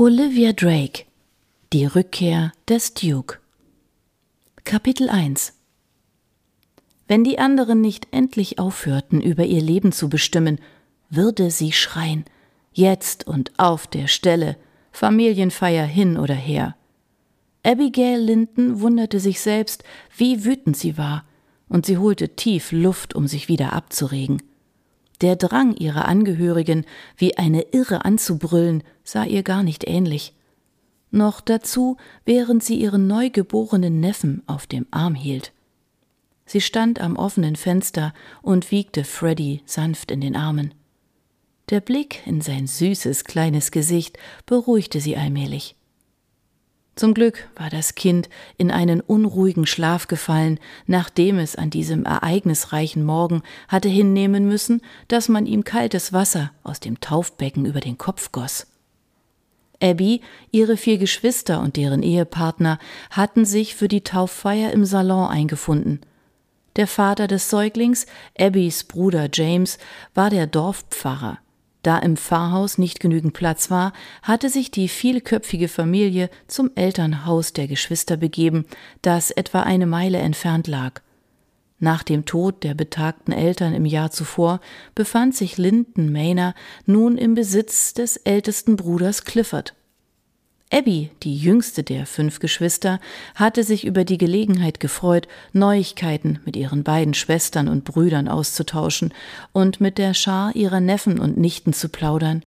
Olivia Drake Die Rückkehr des Duke Kapitel 1 Wenn die anderen nicht endlich aufhörten, über ihr Leben zu bestimmen, würde sie schreien, jetzt und auf der Stelle, Familienfeier hin oder her. Abigail Linton wunderte sich selbst, wie wütend sie war, und sie holte tief Luft, um sich wieder abzuregen. Der Drang ihrer Angehörigen, wie eine Irre anzubrüllen, sah ihr gar nicht ähnlich. Noch dazu, während sie ihren neugeborenen Neffen auf dem Arm hielt. Sie stand am offenen Fenster und wiegte Freddy sanft in den Armen. Der Blick in sein süßes kleines Gesicht beruhigte sie allmählich. Zum Glück war das Kind in einen unruhigen Schlaf gefallen, nachdem es an diesem ereignisreichen Morgen hatte hinnehmen müssen, dass man ihm kaltes Wasser aus dem Taufbecken über den Kopf goss. Abby, ihre vier Geschwister und deren Ehepartner hatten sich für die Tauffeier im Salon eingefunden. Der Vater des Säuglings, Abbys Bruder James, war der Dorfpfarrer. Da im Pfarrhaus nicht genügend Platz war, hatte sich die vielköpfige Familie zum Elternhaus der Geschwister begeben, das etwa eine Meile entfernt lag. Nach dem Tod der betagten Eltern im Jahr zuvor befand sich Linden Maynor nun im Besitz des ältesten Bruders Clifford. Abby, die jüngste der fünf Geschwister, hatte sich über die Gelegenheit gefreut, Neuigkeiten mit ihren beiden Schwestern und Brüdern auszutauschen und mit der Schar ihrer Neffen und Nichten zu plaudern.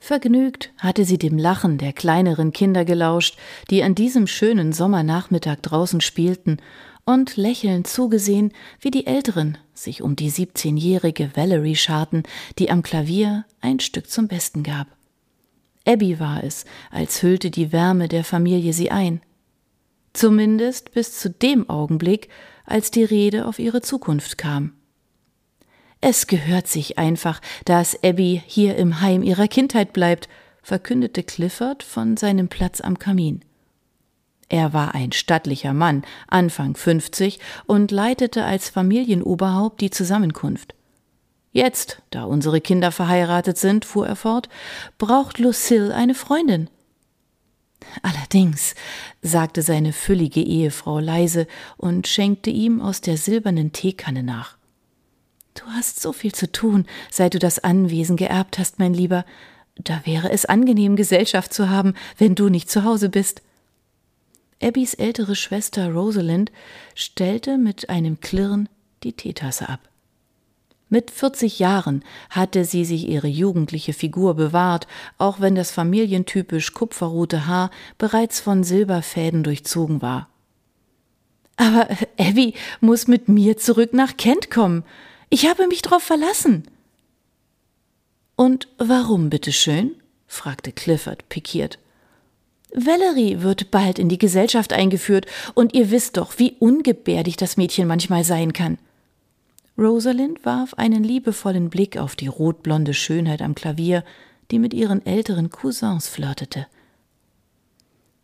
Vergnügt hatte sie dem Lachen der kleineren Kinder gelauscht, die an diesem schönen Sommernachmittag draußen spielten, und lächelnd zugesehen, wie die Älteren sich um die siebzehnjährige Valerie scharten, die am Klavier ein Stück zum Besten gab. Abby war es, als hüllte die Wärme der Familie sie ein. Zumindest bis zu dem Augenblick, als die Rede auf ihre Zukunft kam. Es gehört sich einfach, dass Abby hier im Heim ihrer Kindheit bleibt, verkündete Clifford von seinem Platz am Kamin. Er war ein stattlicher Mann, Anfang 50 und leitete als Familienoberhaupt die Zusammenkunft. Jetzt, da unsere Kinder verheiratet sind, fuhr er fort, braucht Lucille eine Freundin. Allerdings, sagte seine füllige Ehefrau leise und schenkte ihm aus der silbernen Teekanne nach. Du hast so viel zu tun, seit du das Anwesen geerbt hast, mein Lieber. Da wäre es angenehm, Gesellschaft zu haben, wenn du nicht zu Hause bist. Abbys ältere Schwester Rosalind stellte mit einem Klirren die Teetasse ab. Mit 40 Jahren hatte sie sich ihre jugendliche Figur bewahrt, auch wenn das familientypisch kupferrote Haar bereits von Silberfäden durchzogen war. Aber Abby muss mit mir zurück nach Kent kommen. Ich habe mich darauf verlassen. Und warum, bitteschön? fragte Clifford pikiert. Valerie wird bald in die Gesellschaft eingeführt, und ihr wisst doch, wie ungebärdig das Mädchen manchmal sein kann. Rosalind warf einen liebevollen Blick auf die rotblonde Schönheit am Klavier, die mit ihren älteren Cousins flirtete.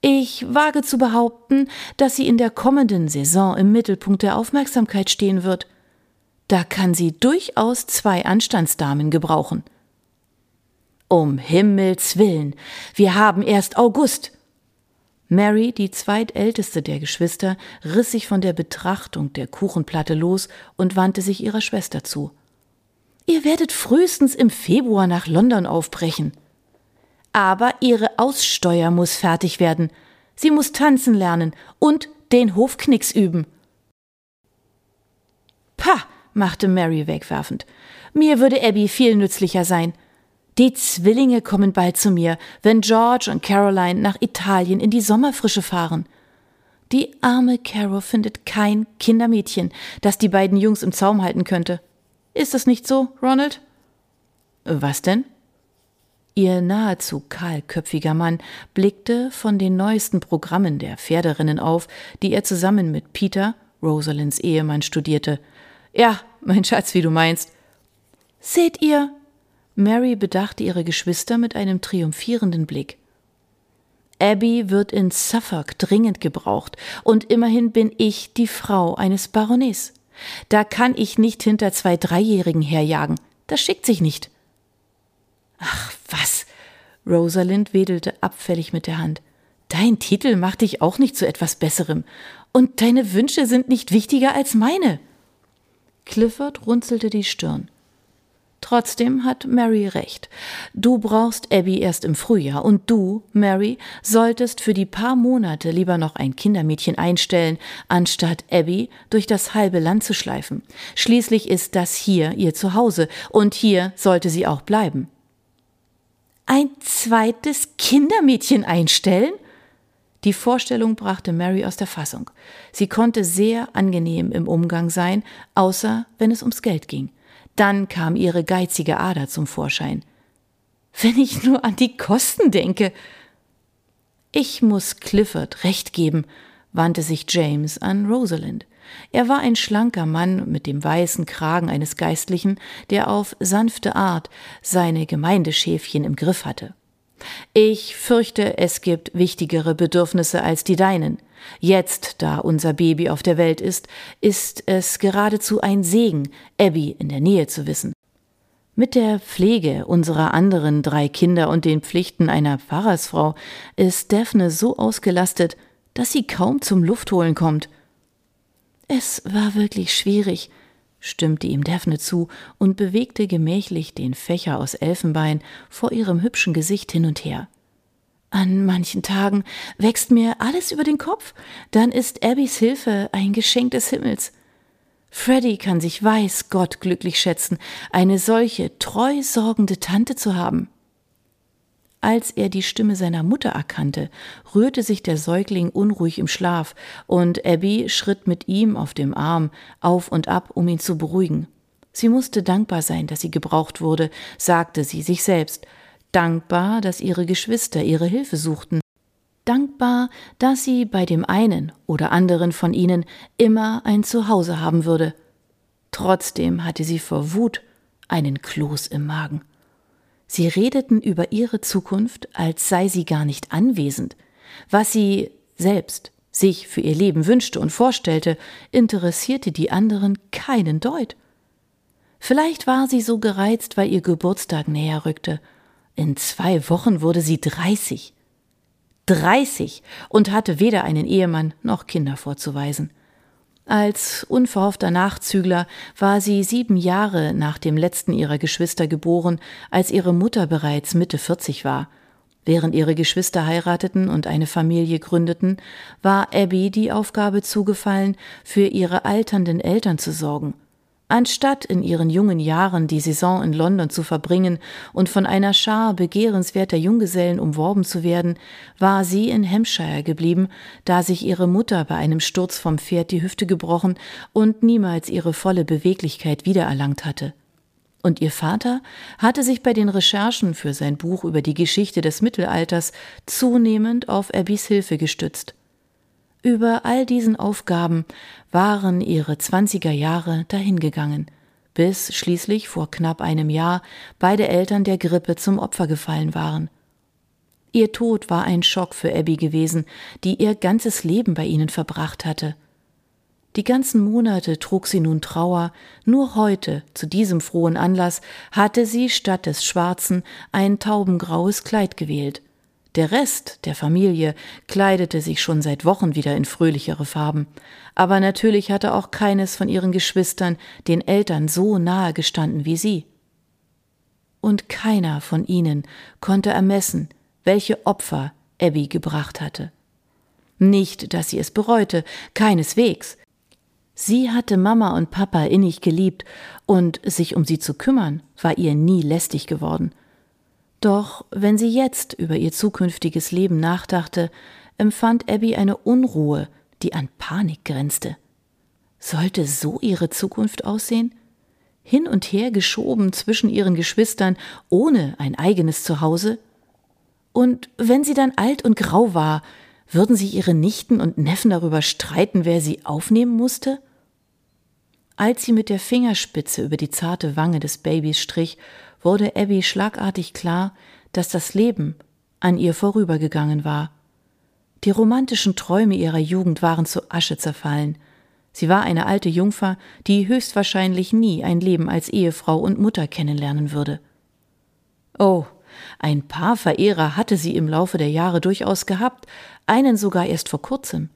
Ich wage zu behaupten, dass sie in der kommenden Saison im Mittelpunkt der Aufmerksamkeit stehen wird. Da kann sie durchaus zwei Anstandsdamen gebrauchen. Um Himmels willen, wir haben erst August, Mary, die zweitälteste der Geschwister, riss sich von der Betrachtung der Kuchenplatte los und wandte sich ihrer Schwester zu. Ihr werdet frühestens im Februar nach London aufbrechen. Aber ihre Aussteuer muss fertig werden. Sie muss tanzen lernen und den Hofknicks üben. Pah, machte Mary wegwerfend. Mir würde Abby viel nützlicher sein. Die Zwillinge kommen bald zu mir, wenn George und Caroline nach Italien in die Sommerfrische fahren. Die arme Caro findet kein Kindermädchen, das die beiden Jungs im Zaum halten könnte. Ist das nicht so, Ronald? Was denn? Ihr nahezu kahlköpfiger Mann blickte von den neuesten Programmen der Pferderinnen auf, die er zusammen mit Peter, Rosalinds Ehemann, studierte. Ja, mein Schatz, wie du meinst. Seht ihr, Mary bedachte ihre Geschwister mit einem triumphierenden Blick. Abby wird in Suffolk dringend gebraucht, und immerhin bin ich die Frau eines Baroniers. Da kann ich nicht hinter zwei Dreijährigen herjagen. Das schickt sich nicht. Ach, was? Rosalind wedelte abfällig mit der Hand. Dein Titel macht dich auch nicht zu etwas Besserem. Und deine Wünsche sind nicht wichtiger als meine. Clifford runzelte die Stirn. Trotzdem hat Mary recht. Du brauchst Abby erst im Frühjahr und du, Mary, solltest für die paar Monate lieber noch ein Kindermädchen einstellen, anstatt Abby durch das halbe Land zu schleifen. Schließlich ist das hier ihr Zuhause und hier sollte sie auch bleiben. Ein zweites Kindermädchen einstellen? Die Vorstellung brachte Mary aus der Fassung. Sie konnte sehr angenehm im Umgang sein, außer wenn es ums Geld ging. Dann kam ihre geizige Ader zum Vorschein. Wenn ich nur an die Kosten denke. Ich muss Clifford recht geben, wandte sich James an Rosalind. Er war ein schlanker Mann mit dem weißen Kragen eines Geistlichen, der auf sanfte Art seine Gemeindeschäfchen im Griff hatte. Ich fürchte, es gibt wichtigere Bedürfnisse als die deinen. Jetzt, da unser Baby auf der Welt ist, ist es geradezu ein Segen, Abby in der Nähe zu wissen. Mit der Pflege unserer anderen drei Kinder und den Pflichten einer Pfarrersfrau ist Daphne so ausgelastet, dass sie kaum zum Luftholen kommt. Es war wirklich schwierig, stimmte ihm Daphne zu und bewegte gemächlich den Fächer aus Elfenbein vor ihrem hübschen Gesicht hin und her. An manchen Tagen wächst mir alles über den Kopf, dann ist Abbys Hilfe ein Geschenk des Himmels. Freddy kann sich weiß Gott glücklich schätzen, eine solche treu sorgende Tante zu haben. Als er die Stimme seiner Mutter erkannte, rührte sich der Säugling unruhig im Schlaf, und Abby schritt mit ihm auf dem Arm auf und ab, um ihn zu beruhigen. Sie musste dankbar sein, dass sie gebraucht wurde, sagte sie sich selbst, dankbar, dass ihre Geschwister ihre Hilfe suchten, dankbar, dass sie bei dem einen oder anderen von ihnen immer ein Zuhause haben würde. Trotzdem hatte sie vor Wut einen Kloß im Magen. Sie redeten über ihre Zukunft, als sei sie gar nicht anwesend. Was sie selbst sich für ihr Leben wünschte und vorstellte, interessierte die anderen keinen Deut. Vielleicht war sie so gereizt, weil ihr Geburtstag näher rückte in zwei Wochen wurde sie dreißig. Dreißig und hatte weder einen Ehemann noch Kinder vorzuweisen. Als unverhoffter Nachzügler war sie sieben Jahre nach dem letzten ihrer Geschwister geboren, als ihre Mutter bereits Mitte vierzig war. Während ihre Geschwister heirateten und eine Familie gründeten, war Abby die Aufgabe zugefallen, für ihre alternden Eltern zu sorgen Anstatt in ihren jungen Jahren die Saison in London zu verbringen und von einer Schar begehrenswerter Junggesellen umworben zu werden, war sie in Hampshire geblieben, da sich ihre Mutter bei einem Sturz vom Pferd die Hüfte gebrochen und niemals ihre volle Beweglichkeit wiedererlangt hatte. Und ihr Vater hatte sich bei den Recherchen für sein Buch über die Geschichte des Mittelalters zunehmend auf Abbys Hilfe gestützt. Über all diesen Aufgaben waren ihre zwanziger Jahre dahingegangen, bis schließlich vor knapp einem Jahr beide Eltern der Grippe zum Opfer gefallen waren. Ihr Tod war ein Schock für Abby gewesen, die ihr ganzes Leben bei ihnen verbracht hatte. Die ganzen Monate trug sie nun Trauer, nur heute, zu diesem frohen Anlass, hatte sie statt des schwarzen ein taubengraues Kleid gewählt. Der Rest der Familie kleidete sich schon seit Wochen wieder in fröhlichere Farben, aber natürlich hatte auch keines von ihren Geschwistern den Eltern so nahe gestanden wie sie. Und keiner von ihnen konnte ermessen, welche Opfer Abby gebracht hatte. Nicht, dass sie es bereute, keineswegs. Sie hatte Mama und Papa innig geliebt, und sich um sie zu kümmern, war ihr nie lästig geworden. Doch wenn sie jetzt über ihr zukünftiges Leben nachdachte, empfand Abby eine Unruhe, die an Panik grenzte. Sollte so ihre Zukunft aussehen? Hin und her geschoben zwischen ihren Geschwistern ohne ein eigenes Zuhause? Und wenn sie dann alt und grau war, würden sich ihre Nichten und Neffen darüber streiten, wer sie aufnehmen musste? Als sie mit der Fingerspitze über die zarte Wange des Babys strich, wurde Abby schlagartig klar, dass das Leben an ihr vorübergegangen war. Die romantischen Träume ihrer Jugend waren zu Asche zerfallen. Sie war eine alte Jungfer, die höchstwahrscheinlich nie ein Leben als Ehefrau und Mutter kennenlernen würde. Oh, Ein paar Verehrer hatte sie im Laufe der Jahre durchaus gehabt, einen sogar erst vor kurzem.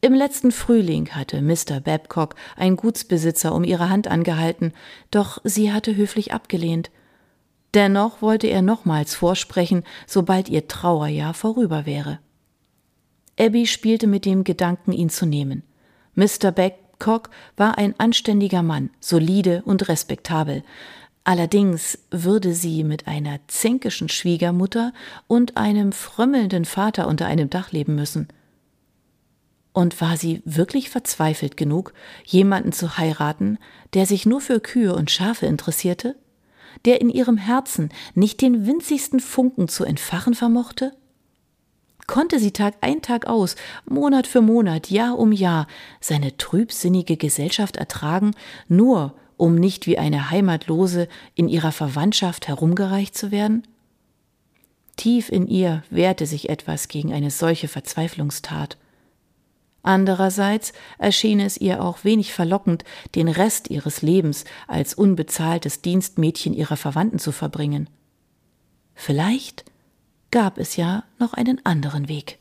Im letzten Frühling hatte Mr. Babcock ein Gutsbesitzer um ihre Hand angehalten, doch sie hatte höflich abgelehnt. Dennoch wollte er nochmals vorsprechen, sobald ihr Trauerjahr vorüber wäre. Abby spielte mit dem Gedanken, ihn zu nehmen. Mr. Babcock war ein anständiger Mann, solide und respektabel. Allerdings würde sie mit einer zänkischen Schwiegermutter und einem frömmelnden Vater unter einem Dach leben müssen. Und war sie wirklich verzweifelt genug, jemanden zu heiraten, der sich nur für Kühe und Schafe interessierte? Der in ihrem Herzen nicht den winzigsten Funken zu entfachen vermochte? Konnte sie Tag ein Tag aus, Monat für Monat, Jahr um Jahr seine trübsinnige Gesellschaft ertragen, nur um nicht wie eine Heimatlose in ihrer Verwandtschaft herumgereicht zu werden? Tief in ihr wehrte sich etwas gegen eine solche Verzweiflungstat. Andererseits erschien es ihr auch wenig verlockend, den Rest ihres Lebens als unbezahltes Dienstmädchen ihrer Verwandten zu verbringen. Vielleicht gab es ja noch einen anderen Weg.